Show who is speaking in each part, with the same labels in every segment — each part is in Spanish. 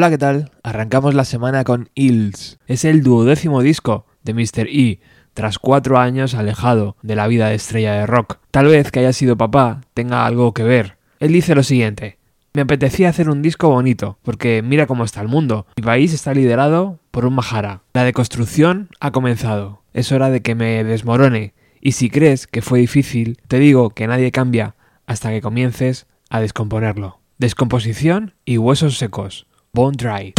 Speaker 1: Hola, ¿qué tal? Arrancamos la semana con Hills. Es el duodécimo disco de Mr. E, tras cuatro años alejado de la vida de estrella de rock. Tal vez que haya sido papá tenga algo que ver. Él dice lo siguiente. Me apetecía hacer un disco bonito, porque mira cómo está el mundo. Mi país está liderado por un Mahara. La deconstrucción ha comenzado. Es hora de que me desmorone. Y si crees que fue difícil, te digo que nadie cambia hasta que comiences a descomponerlo. Descomposición y huesos secos. Bone dry.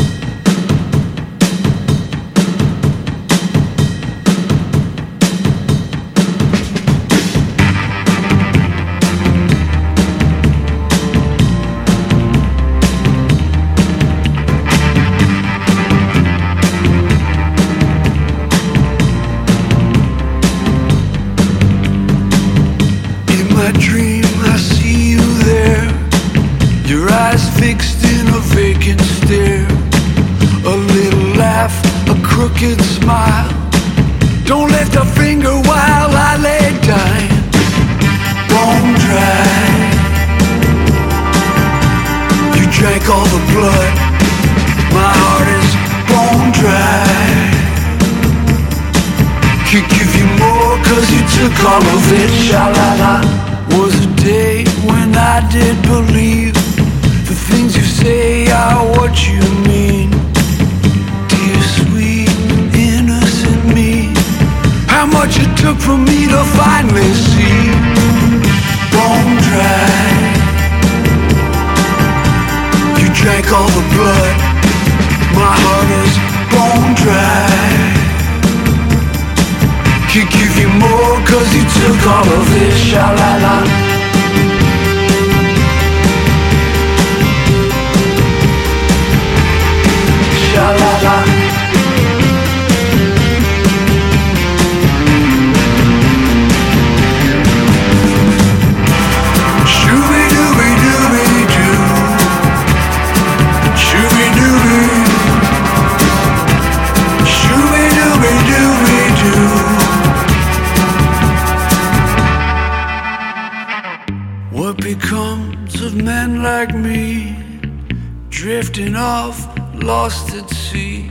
Speaker 1: Lost at sea.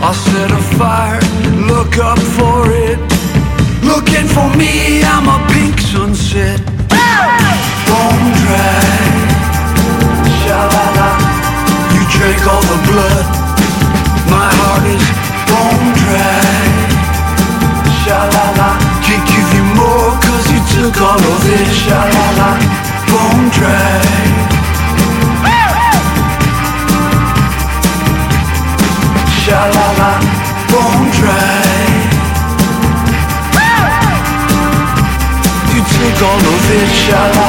Speaker 1: I'll set a fire, look up for it. Looking for me, I'm a pink sunset. Bone dry, sha la la. You drank all the blood. My heart is bone dry, sha la la. Can't give you more, cause you took all of it, sha la la. Bone dry. Sha la la, bone dry. You took all of it, sha la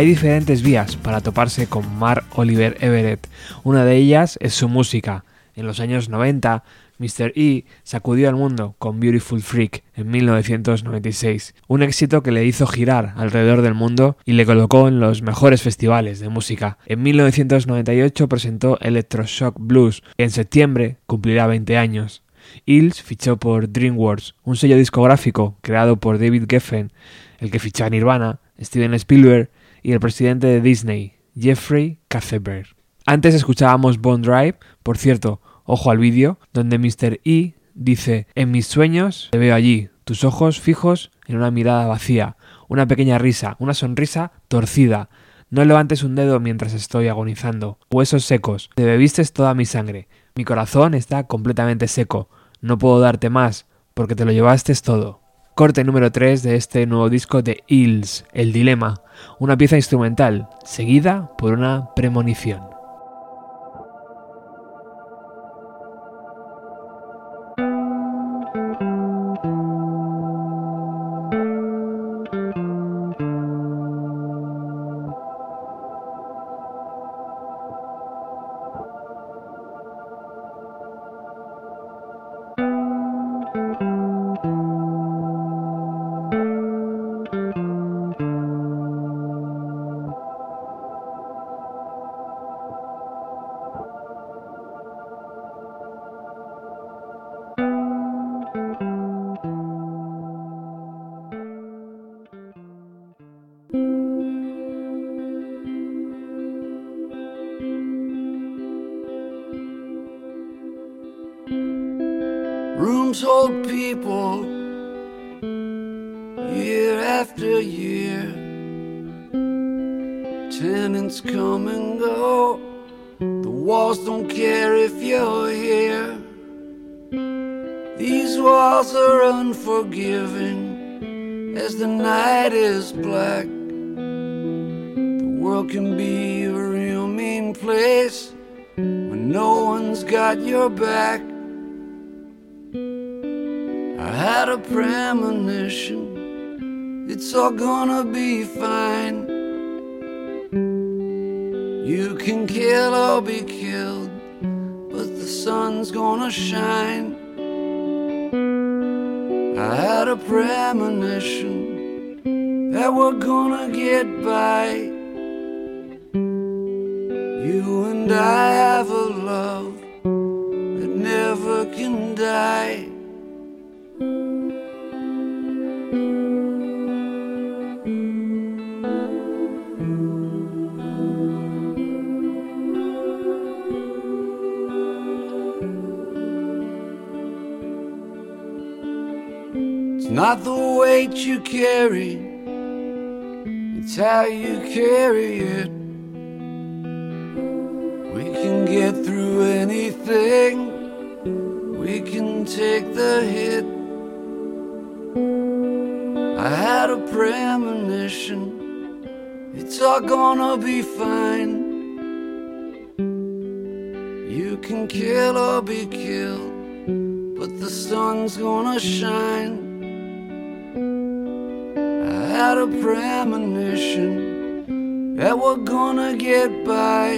Speaker 2: Hay diferentes vías para toparse con Mark Oliver Everett. Una de ellas es su música. En los años 90, Mr. E sacudió al mundo con Beautiful Freak en 1996, un éxito que le hizo girar alrededor del mundo y le colocó en los mejores festivales de música. En 1998 presentó Electroshock Blues, que en septiembre cumplirá 20 años. Hills fichó por DreamWorks, un sello discográfico creado por David Geffen, el que fichó a Nirvana, Steven Spielberg y el presidente de Disney, Jeffrey Katzenberg. Antes escuchábamos Bone Drive, por cierto, ojo al vídeo, donde Mr. E dice, en mis sueños te veo allí, tus ojos fijos en una mirada vacía, una pequeña risa, una sonrisa torcida. No levantes un dedo mientras estoy agonizando. Huesos secos, te bebiste toda mi sangre. Mi corazón está completamente seco. No puedo darte más, porque te lo llevaste todo. Corte número 3 de este nuevo disco de Hills, El Dilema, una pieza instrumental, seguida por una premonición.
Speaker 1: Unforgiving as the night is black. The world can be a real mean place when no one's got your back. I had a premonition, it's all gonna be fine. You can kill or be killed, but the sun's gonna shine. Had a premonition that we're gonna get by. Not the weight you carry, it's how you carry it. We can get through anything we can take the hit. I had a premonition, it's all gonna be fine. You can kill or be killed, but the sun's gonna shine. Had a premonition that we're gonna get by.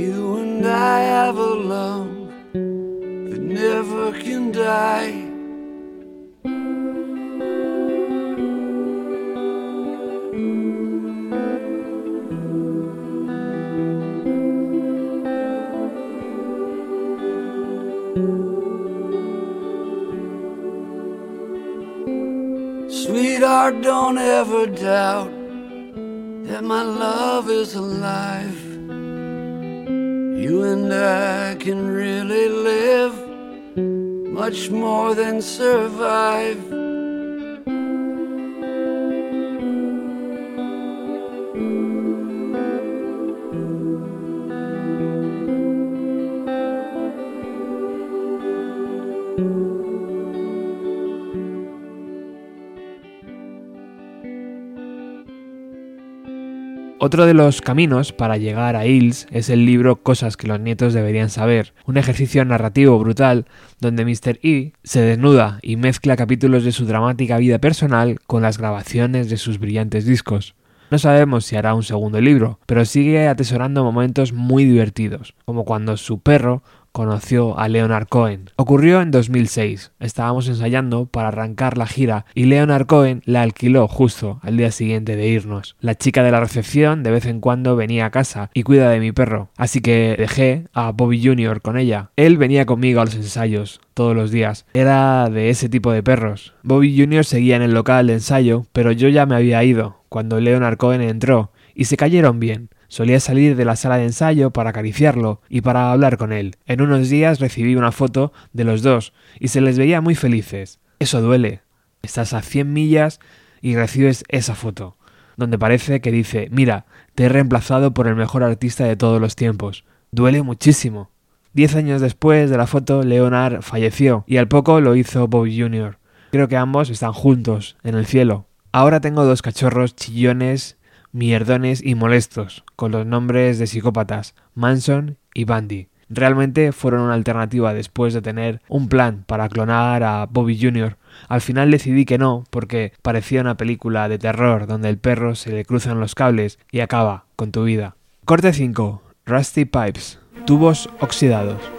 Speaker 1: You and I have a love that never can die. Sweetheart, don't ever doubt that my love is alive. You and I can really live much more than survive.
Speaker 2: Otro de los caminos para llegar a Hills es el libro Cosas que los nietos deberían saber, un ejercicio narrativo brutal donde Mr. E se desnuda y mezcla capítulos de su dramática vida personal con las grabaciones de sus brillantes discos. No sabemos si hará un segundo libro, pero sigue atesorando momentos muy divertidos, como cuando su perro conoció a Leonard Cohen. Ocurrió en 2006. Estábamos ensayando para arrancar la gira y Leonard Cohen la alquiló justo al día siguiente de irnos. La chica de la recepción de vez en cuando venía a casa y cuida de mi perro, así que dejé a Bobby Jr. con ella. Él venía conmigo a los ensayos todos los días. Era de ese tipo de perros. Bobby Jr. seguía en el local de ensayo, pero yo ya me había ido cuando Leonard Cohen entró y se cayeron bien. Solía salir de la sala de ensayo para acariciarlo y para hablar con él. En unos días recibí una foto de los dos y se les veía muy felices. Eso duele. Estás a 100 millas y recibes esa foto, donde parece que dice, mira, te he reemplazado por el mejor artista de todos los tiempos. Duele muchísimo. Diez años después de la foto, Leonard falleció y al poco lo hizo Bobby Jr. Creo que ambos están juntos, en el cielo. Ahora tengo dos cachorros chillones mierdones y molestos, con los nombres de psicópatas, Manson y Bundy. Realmente fueron una alternativa después de tener un plan para clonar a Bobby Jr. Al final decidí que no, porque parecía una película de terror donde el perro se le cruzan los cables y acaba con tu vida. Corte 5. Rusty Pipes. Tubos oxidados.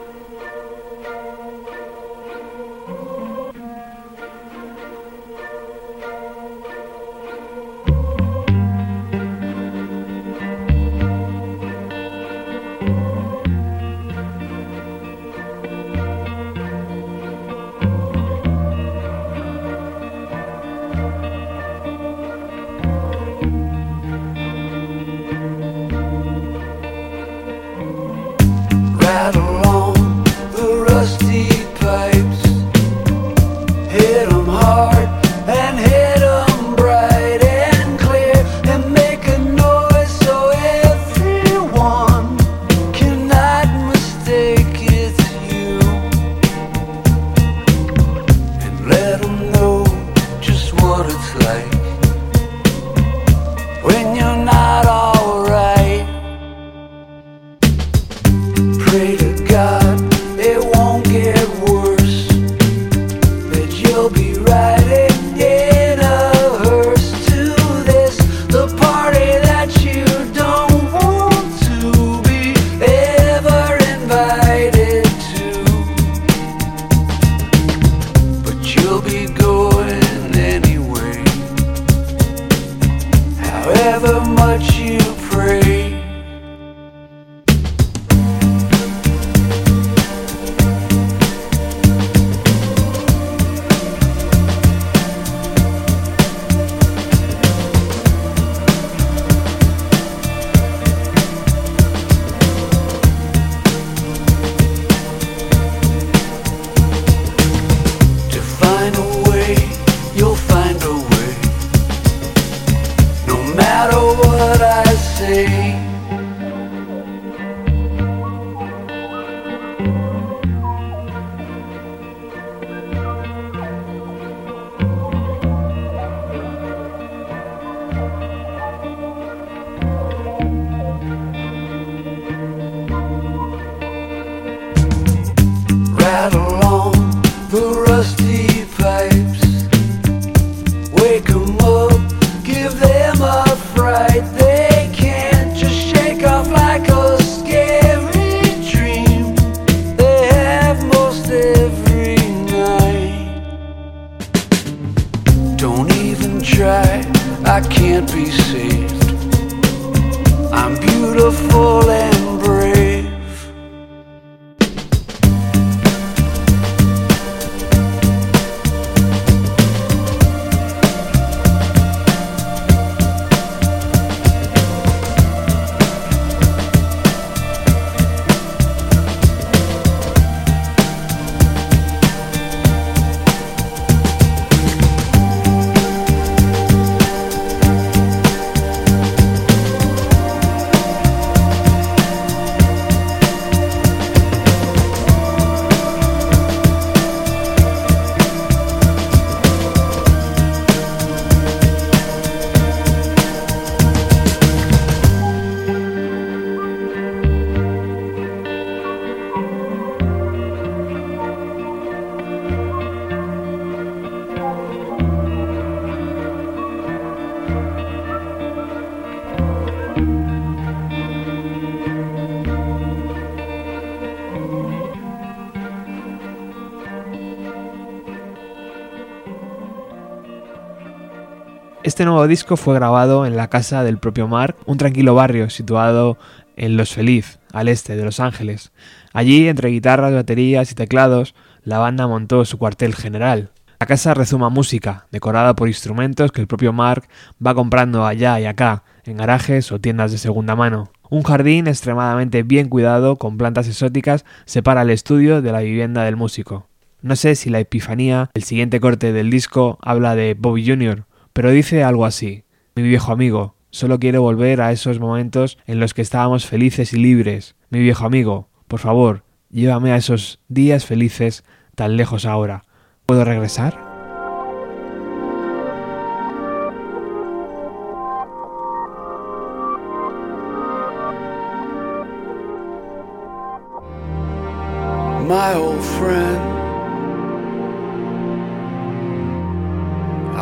Speaker 2: Este nuevo disco fue grabado en la casa del propio Mark, un tranquilo barrio situado en Los Feliz, al este de Los Ángeles. Allí, entre guitarras, baterías y teclados, la banda montó su cuartel general. La casa rezuma música, decorada por instrumentos que el propio Mark va comprando allá y acá, en garajes o tiendas de segunda mano. Un jardín extremadamente bien cuidado, con plantas exóticas, separa el estudio de la vivienda del músico. No sé si la epifanía, el siguiente corte del disco, habla de Bobby Jr., pero dice algo así. Mi viejo amigo, solo quiero volver a esos momentos en los que estábamos felices y libres. Mi viejo amigo, por favor, llévame a esos días felices tan lejos ahora. ¿Puedo regresar?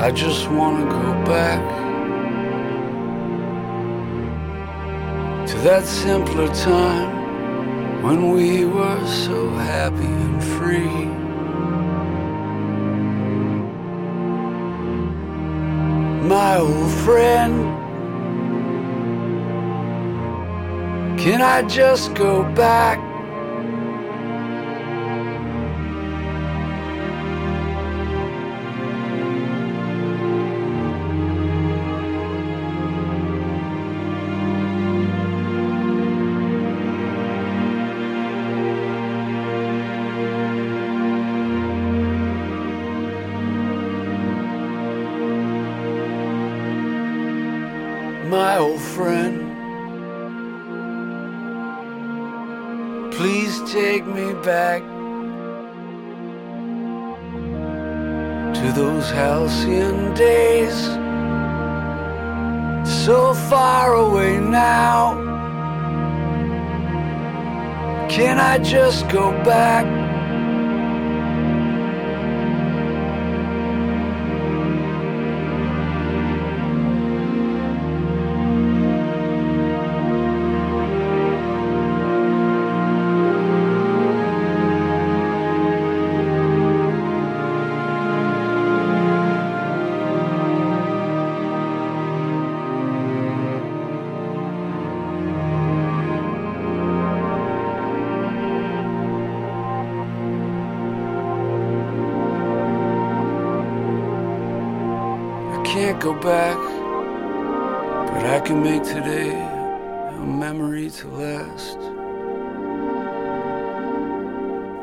Speaker 1: I just want to go back to that simpler time when we were so happy and free. My old friend, can I just go back? Those halcyon days. So far away now. Can I just go back?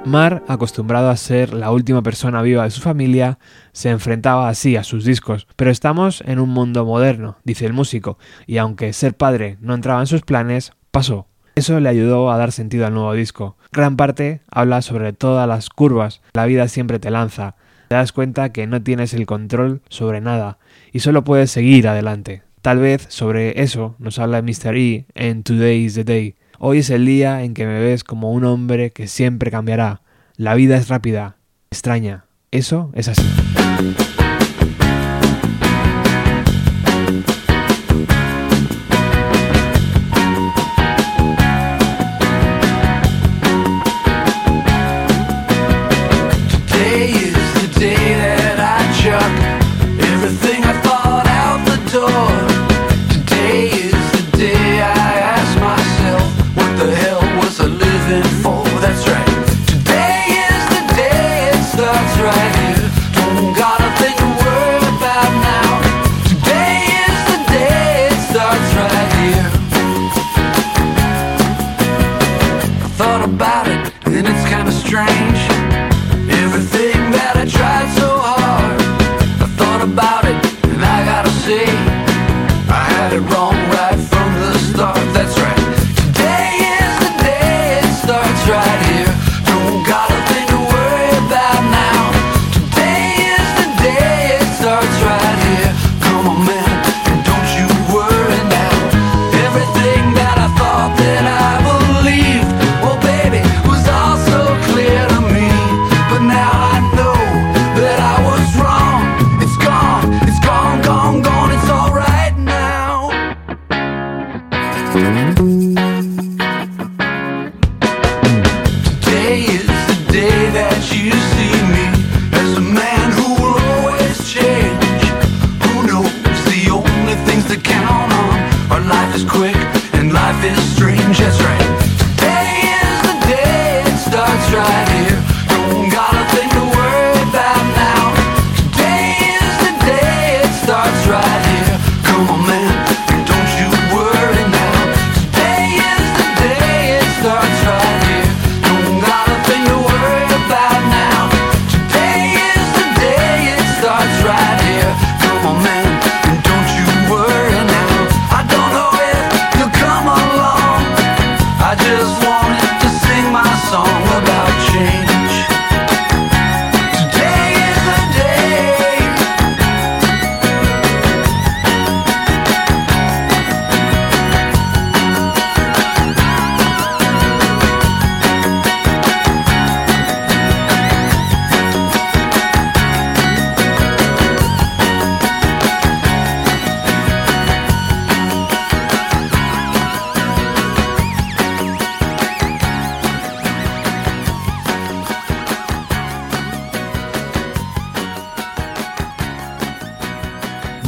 Speaker 2: Mar, acostumbrado a ser la última persona viva de su familia, se enfrentaba así a sus discos. Pero estamos en un mundo moderno, dice el músico, y aunque ser padre no entraba en sus planes, pasó. Eso le ayudó a dar sentido al nuevo disco. Gran parte habla sobre todas las curvas, la vida siempre te lanza, te das cuenta que no tienes el control sobre nada y solo puedes seguir adelante. Tal vez sobre eso nos habla Mr. E en Today is the Day. Hoy es el día en que me ves como un hombre que siempre cambiará. La vida es rápida, extraña. Eso es así.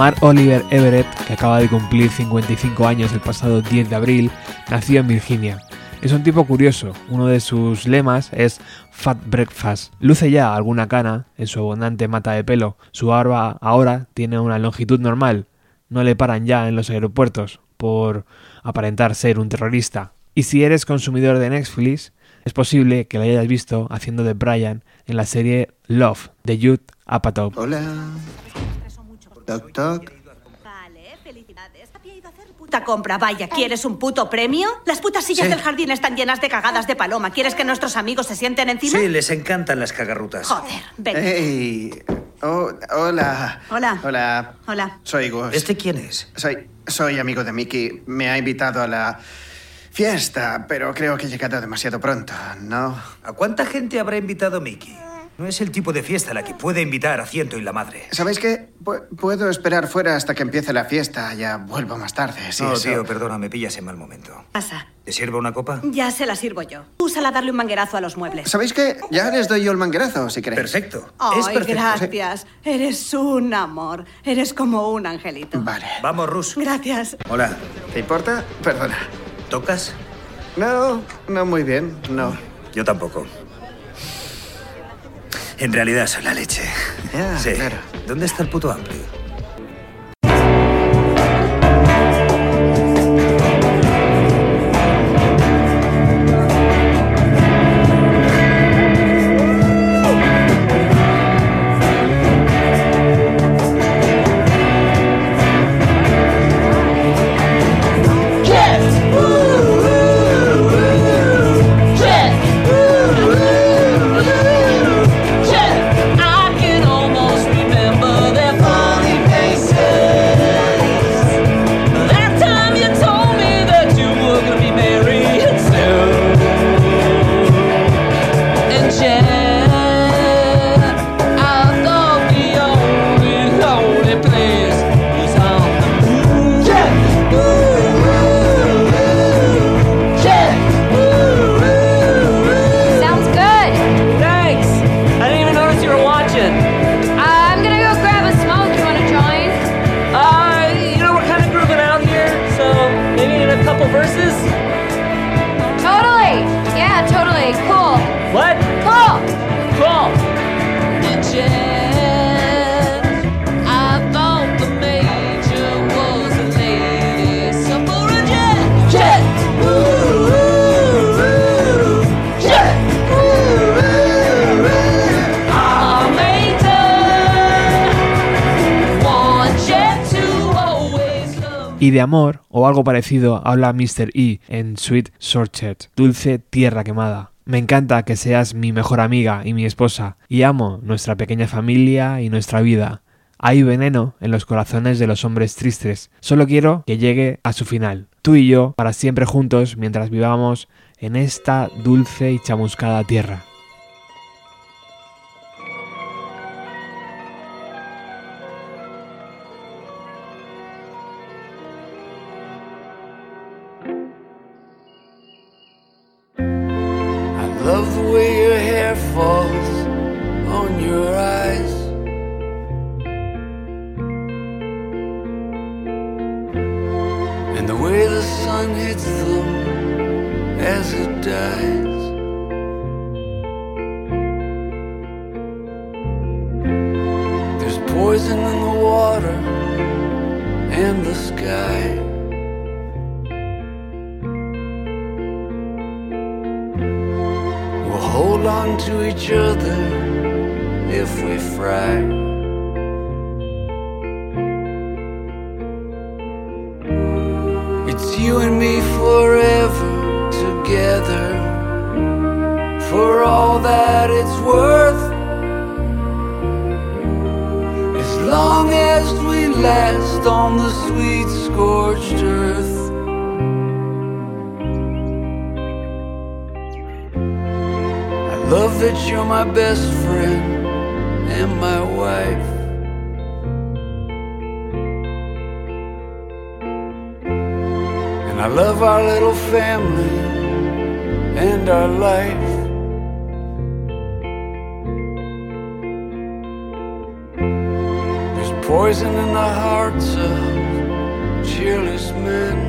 Speaker 2: Mark Oliver Everett, que acaba de cumplir 55 años el pasado 10 de abril, nació en Virginia. Es un tipo curioso, uno de sus lemas es Fat Breakfast. Luce ya alguna cana en su abundante mata de pelo, su barba ahora tiene una longitud normal, no le paran ya en los aeropuertos por aparentar ser un terrorista. Y si eres consumidor de Netflix, es posible que lo hayas visto haciendo de Brian en la serie Love de Jude Apatow.
Speaker 3: Hola. Toc, toc.
Speaker 4: Vale, felicidades. Había ido a hacer puta compra. Vaya, ¿quieres un puto premio? Las putas sillas
Speaker 3: Sí.
Speaker 4: del jardín están llenas de cagadas de paloma. ¿Quieres que nuestros amigos se sienten encima?
Speaker 5: Sí, les encantan las cagarrutas.
Speaker 4: Joder, ven.
Speaker 3: Hey. Oh, hola.
Speaker 4: Hola.
Speaker 3: Hola.
Speaker 4: Hola.
Speaker 3: Soy Gus.
Speaker 5: ¿Este quién es?
Speaker 3: Soy, soy amigo de Mickey. Me ha invitado a la fiesta, pero creo que he llegado demasiado pronto, ¿no?
Speaker 5: ¿A cuánta gente habrá invitado Mickey? No es el tipo de fiesta a la que puede invitar a ciento y la madre.
Speaker 3: ¿Sabéis qué? Pu- puedo esperar fuera hasta que empiece la fiesta. Ya vuelvo más tarde. Sí,
Speaker 5: no,
Speaker 3: eso-
Speaker 5: tío, perdona, me pillas en mal momento.
Speaker 4: Pasa.
Speaker 5: ¿Te sirvo una copa?
Speaker 4: Ya se la sirvo yo. Úsala a darle un manguerazo a los muebles.
Speaker 3: ¿Sabéis qué? Ya les doy yo el manguerazo, si queréis.
Speaker 5: Perfecto. es
Speaker 4: Ay,
Speaker 5: perfecto.
Speaker 4: gracias. Eres un amor. Eres como un angelito.
Speaker 3: Vale.
Speaker 5: Vamos, Rus.
Speaker 4: Gracias.
Speaker 5: Hola.
Speaker 3: ¿Te importa? Perdona.
Speaker 5: ¿Tocas?
Speaker 3: No, no muy bien, no.
Speaker 5: Yo tampoco. En realidad soy la leche.
Speaker 3: Ya,
Speaker 5: sí.
Speaker 3: claro.
Speaker 5: ¿Dónde está el puto ampli?
Speaker 2: Y de amor, o algo parecido, habla Mr. E en Sweet Sorchet, Dulce Tierra Quemada. Me encanta que seas mi mejor amiga y mi esposa, y amo nuestra pequeña familia y nuestra vida. Hay veneno en los corazones de los hombres tristes. Solo quiero que llegue a su final. Tú y yo, para siempre juntos, mientras vivamos en esta dulce y chamuscada tierra.
Speaker 1: There's poison in the water and the sky. We'll hold on to each other if we fry. It's you and me forever together for all that it's worth. As long as we last on the sweet scorched earth. I love that you're my best friend and my wife. And I love our little family and our life. There's poison in the hearts of cheerless men.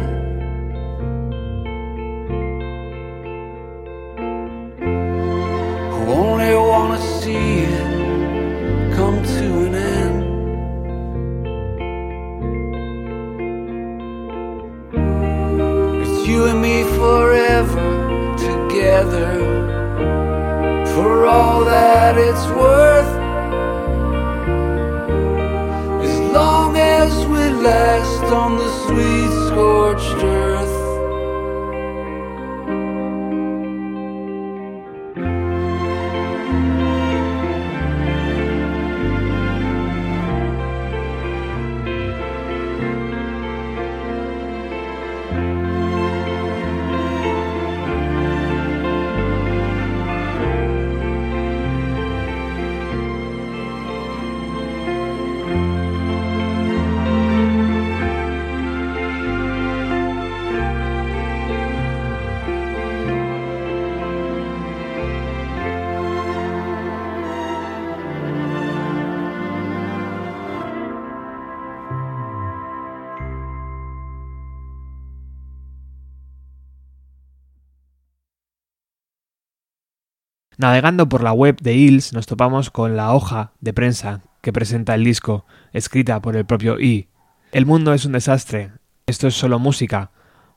Speaker 2: Navegando por la web de Hills nos topamos con la hoja de prensa que presenta el disco, escrita por el propio E. El mundo es un desastre, esto es solo música,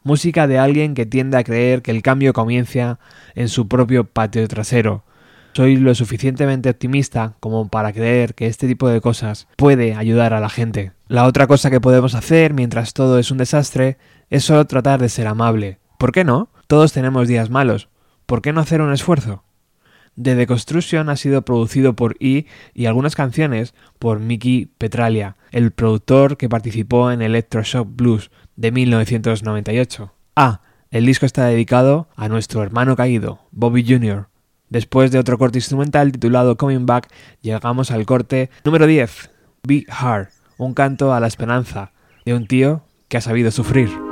Speaker 2: música de alguien que tiende a creer que el cambio comienza en su propio patio trasero. Soy lo suficientemente optimista como para creer que este tipo de cosas puede ayudar a la gente. La otra cosa que podemos hacer mientras todo es un desastre es solo tratar de ser amable. ¿Por qué no? Todos tenemos días malos. ¿Por qué no hacer un esfuerzo? The Deconstruction ha sido producido por E y algunas canciones por Mickey Petralia, el productor que participó en Electroshock Blues de 1998. Ah, el disco está dedicado a nuestro hermano caído, Bobby Jr. Después de otro corte instrumental titulado Coming Back, llegamos al corte número 10, Be Hard, un canto a la esperanza de un tío que ha sabido sufrir.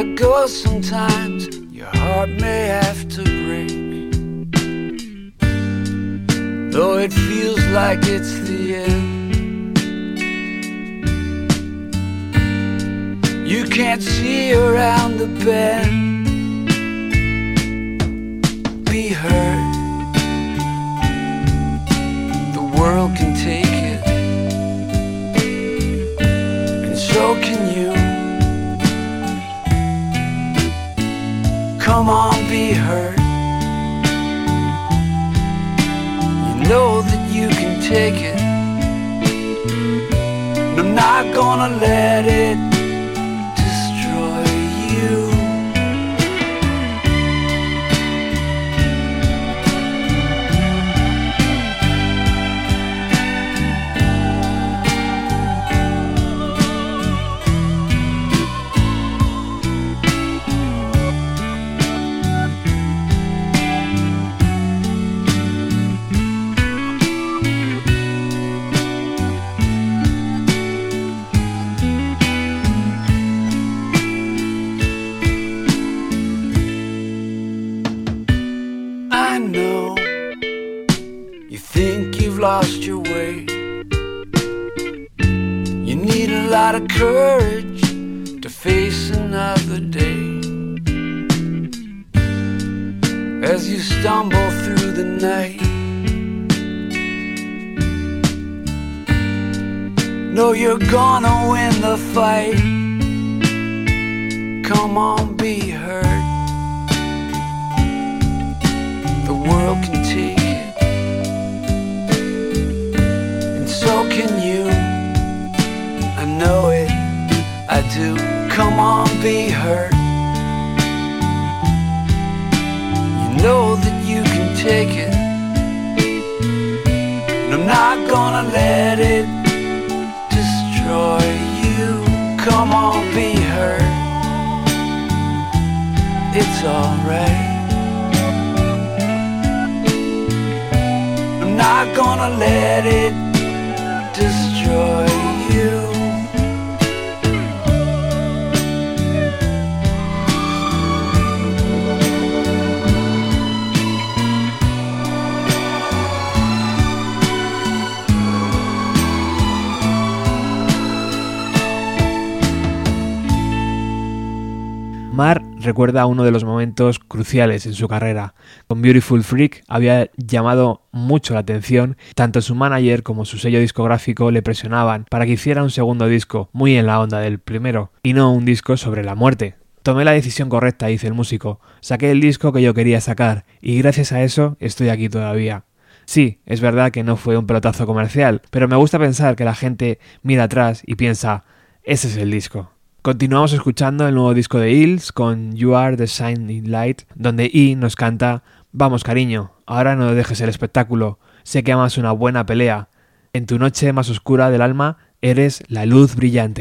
Speaker 1: It goes sometimes. Your heart may have to break. Though it feels like it's the end. You can't see around the bend. Be hurt. The world can Come on, be hurt. You know that you can take it. And I'm not gonna let it lost your way. You need a lot of courage to face another day. As you stumble through the night, know you're gonna win the fight. Come on, be heard. The world can take Do. Come on, be hurt. You know that you can take it, and I'm not gonna let it destroy you. Come on, be hurt. It's alright. I'm not gonna let it destroy
Speaker 2: Mar recuerda uno de los momentos cruciales en su carrera. Con Beautiful Freak había llamado mucho la atención, tanto su manager como su sello discográfico le presionaban para que hiciera un segundo disco, muy en la onda del primero, y no un disco sobre la muerte. Tomé la decisión correcta, dice el músico. Saqué el disco que yo quería sacar, y gracias a eso estoy aquí todavía. Sí, es verdad que no fue un pelotazo comercial, pero me gusta pensar que la gente mira atrás y piensa, ese es el disco. Continuamos escuchando el nuevo disco de Hills con You Are the Shining Light, donde E nos canta Vamos cariño, ahora no dejes el espectáculo, sé que amas una buena pelea, en tu noche más oscura del alma eres la luz brillante.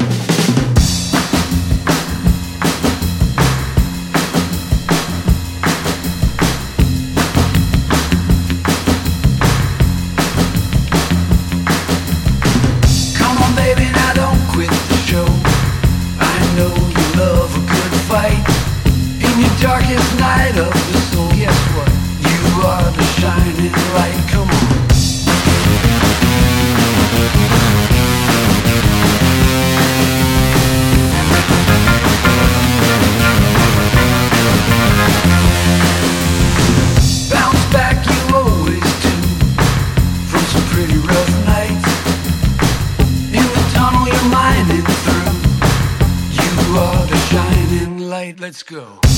Speaker 1: Let's go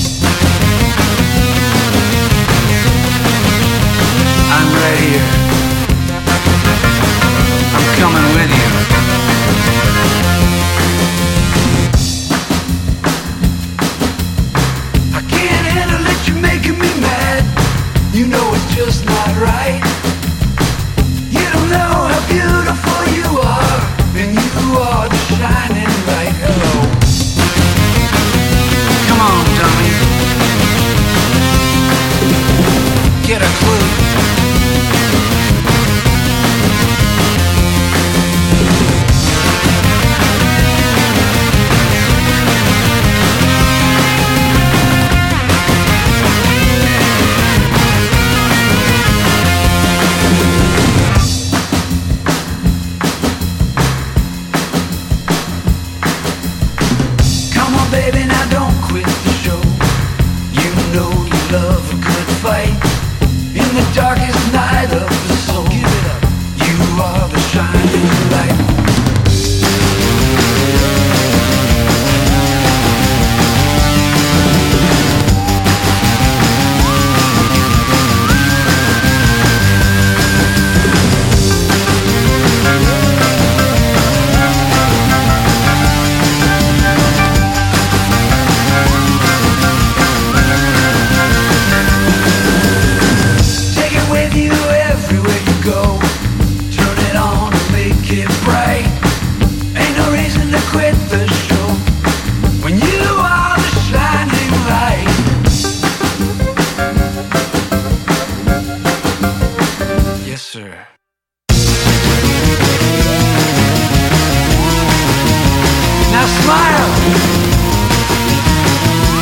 Speaker 1: Now smile.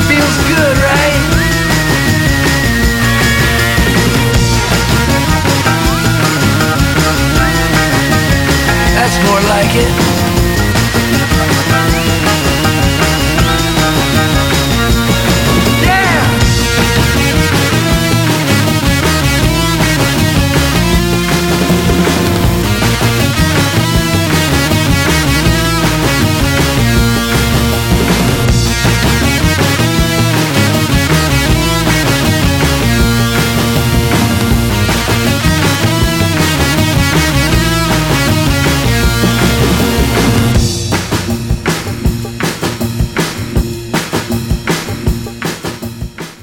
Speaker 1: Feels good, right? That's more like it.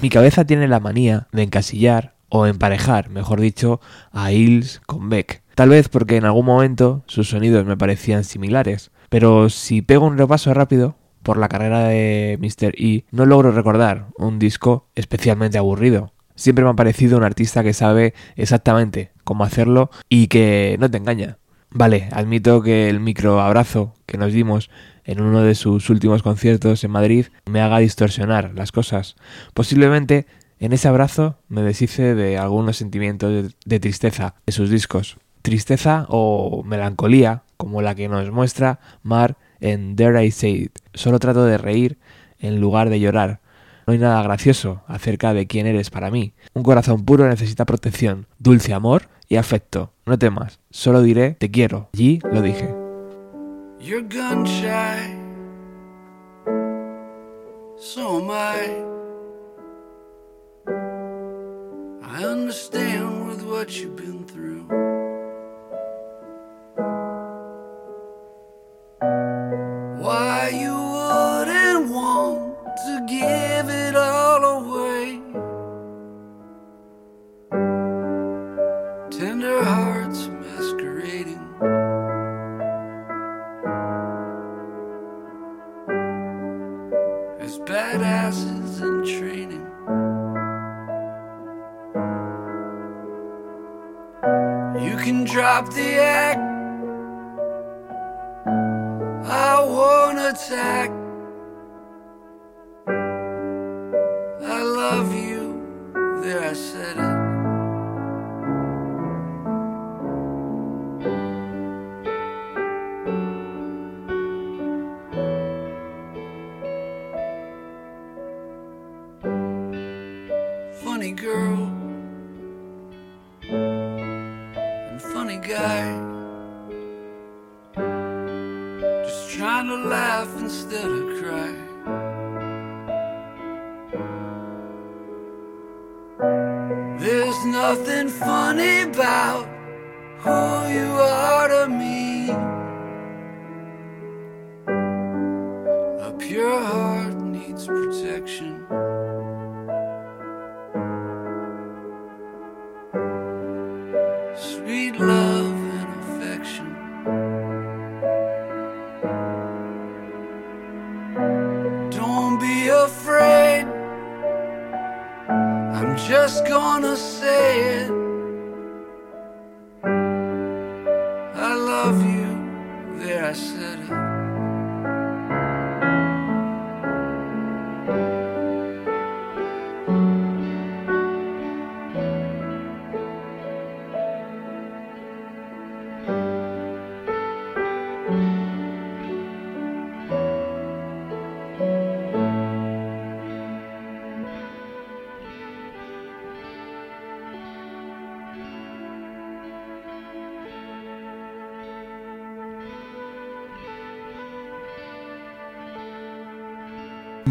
Speaker 2: Mi cabeza tiene la manía de encasillar o emparejar, mejor dicho, a Hills con Beck. Tal vez porque en algún momento sus sonidos me parecían similares, pero si pego un repaso rápido por la carrera de Mr. E, no logro recordar un disco especialmente aburrido. Siempre me ha parecido un artista que sabe exactamente cómo hacerlo y que no te engaña. Vale, admito que el micro abrazo que nos dimos en uno de sus últimos conciertos en Madrid me haga distorsionar las cosas. Posiblemente en ese abrazo me deshice de algunos sentimientos de, de tristeza de sus discos. Tristeza o melancolía, como la que nos muestra Mar en Dare I Say It. Solo trato de reír en lugar de llorar. No hay nada gracioso acerca de quién eres para mí. Un corazón puro necesita protección, dulce amor y afecto. No temas, solo diré te quiero. Allí lo dije.
Speaker 1: So am I. I understand what you've been through. Drop the act. I won't attack. Pure heart needs protection. sweet love and affection. Don't be afraid. I'm just gonna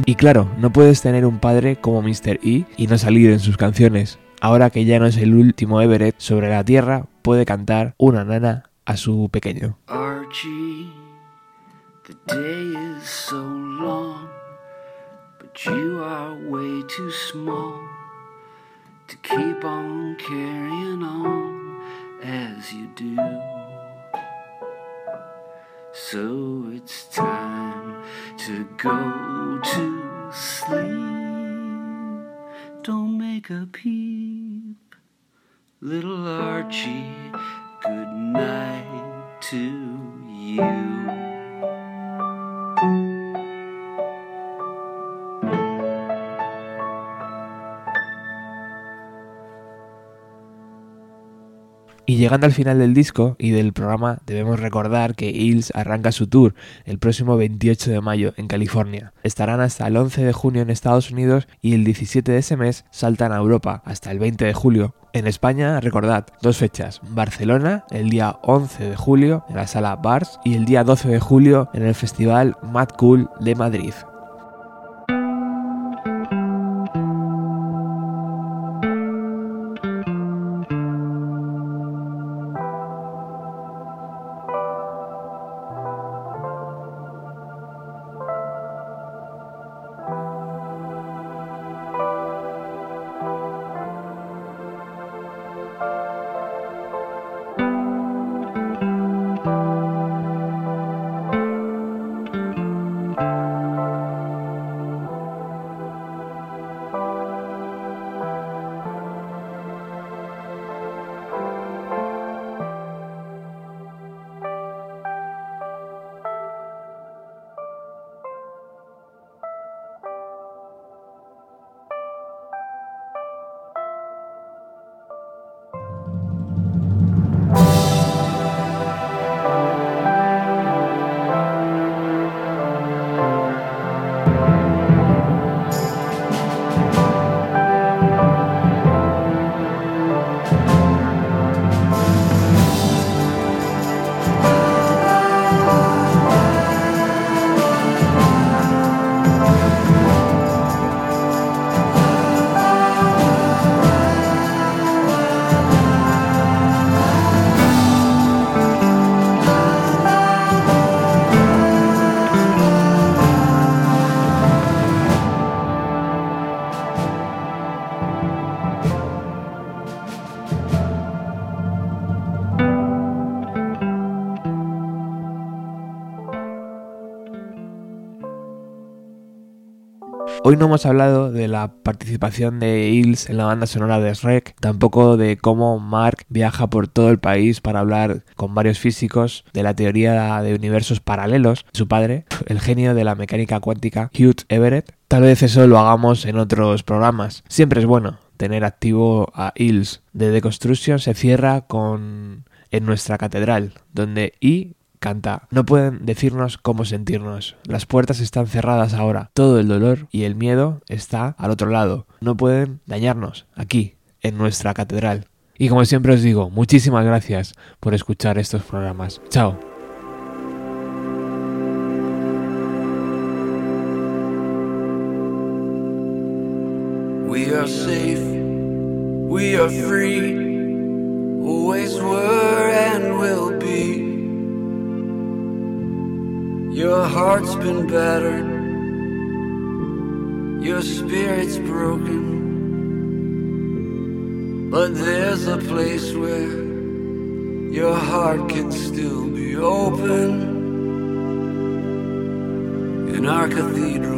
Speaker 2: Y claro, no puedes tener un padre como Mr. E y no salir en sus canciones. Ahora que ya no es el último Everett sobre la Tierra, puede cantar una nana a su pequeño.
Speaker 1: Archie, the day is so long, but you are way too small to keep on carrying on as you do. So it's time to go to sleep. Don't make a peep, little Archie. Good night to you.
Speaker 2: Y llegando al final del disco y del programa, debemos recordar que Hills arranca su tour el próximo 28 de mayo en California. Estarán hasta el 11 de junio en Estados Unidos y el 17 de ese mes saltan a Europa hasta el 20 de julio. En España, recordad, dos fechas, Barcelona el día 11 de julio en la sala Bars y el día 12 de julio en el festival Mad Cool de Madrid. No hemos hablado de la participación de Hills en la banda sonora de Shrek, tampoco de cómo Mark viaja por todo el país para hablar con varios físicos de la teoría de universos paralelos. Su padre, el genio de la mecánica cuántica, Hugh Everett. Tal vez eso lo hagamos en otros programas. Siempre es bueno tener activo a Hills. De Deconstruction se cierra con en nuestra catedral, donde I canta. No pueden decirnos cómo sentirnos. Las puertas están cerradas ahora. Todo el dolor y el miedo está al otro lado. No pueden dañarnos aquí, en nuestra catedral. Y como siempre os digo, muchísimas gracias por escuchar estos programas. Chao.
Speaker 1: We are safe, we are free, always were and will be. Your heart's been battered, your spirit's broken. But there's a place where your heart can still be open in our cathedral.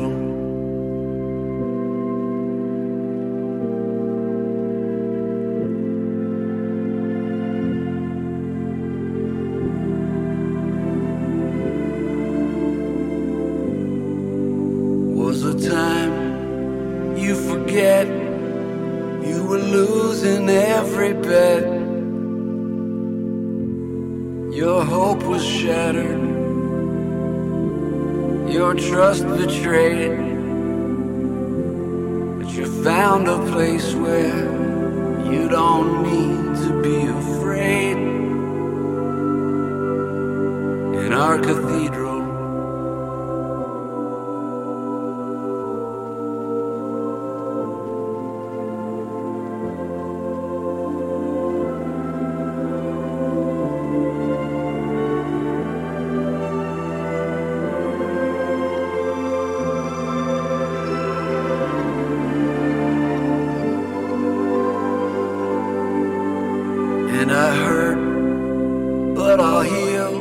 Speaker 1: And I hurt, but I'll heal.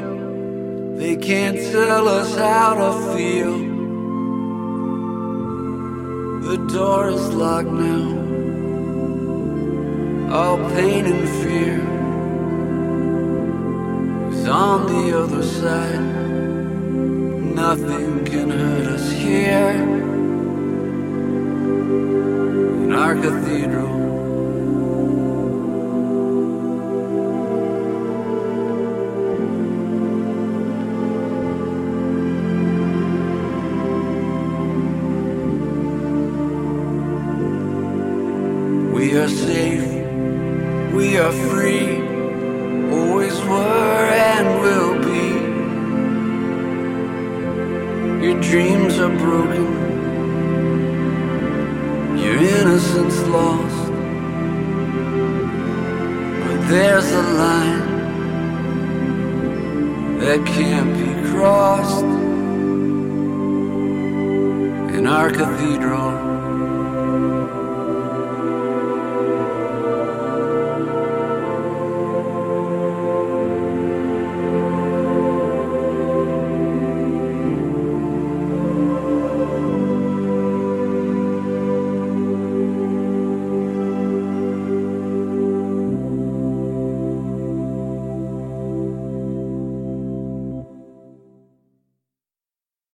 Speaker 1: They can't tell us how to feel. The door is locked now. All pain and fear is on the other side. Nothing can hurt us here in our cathedral.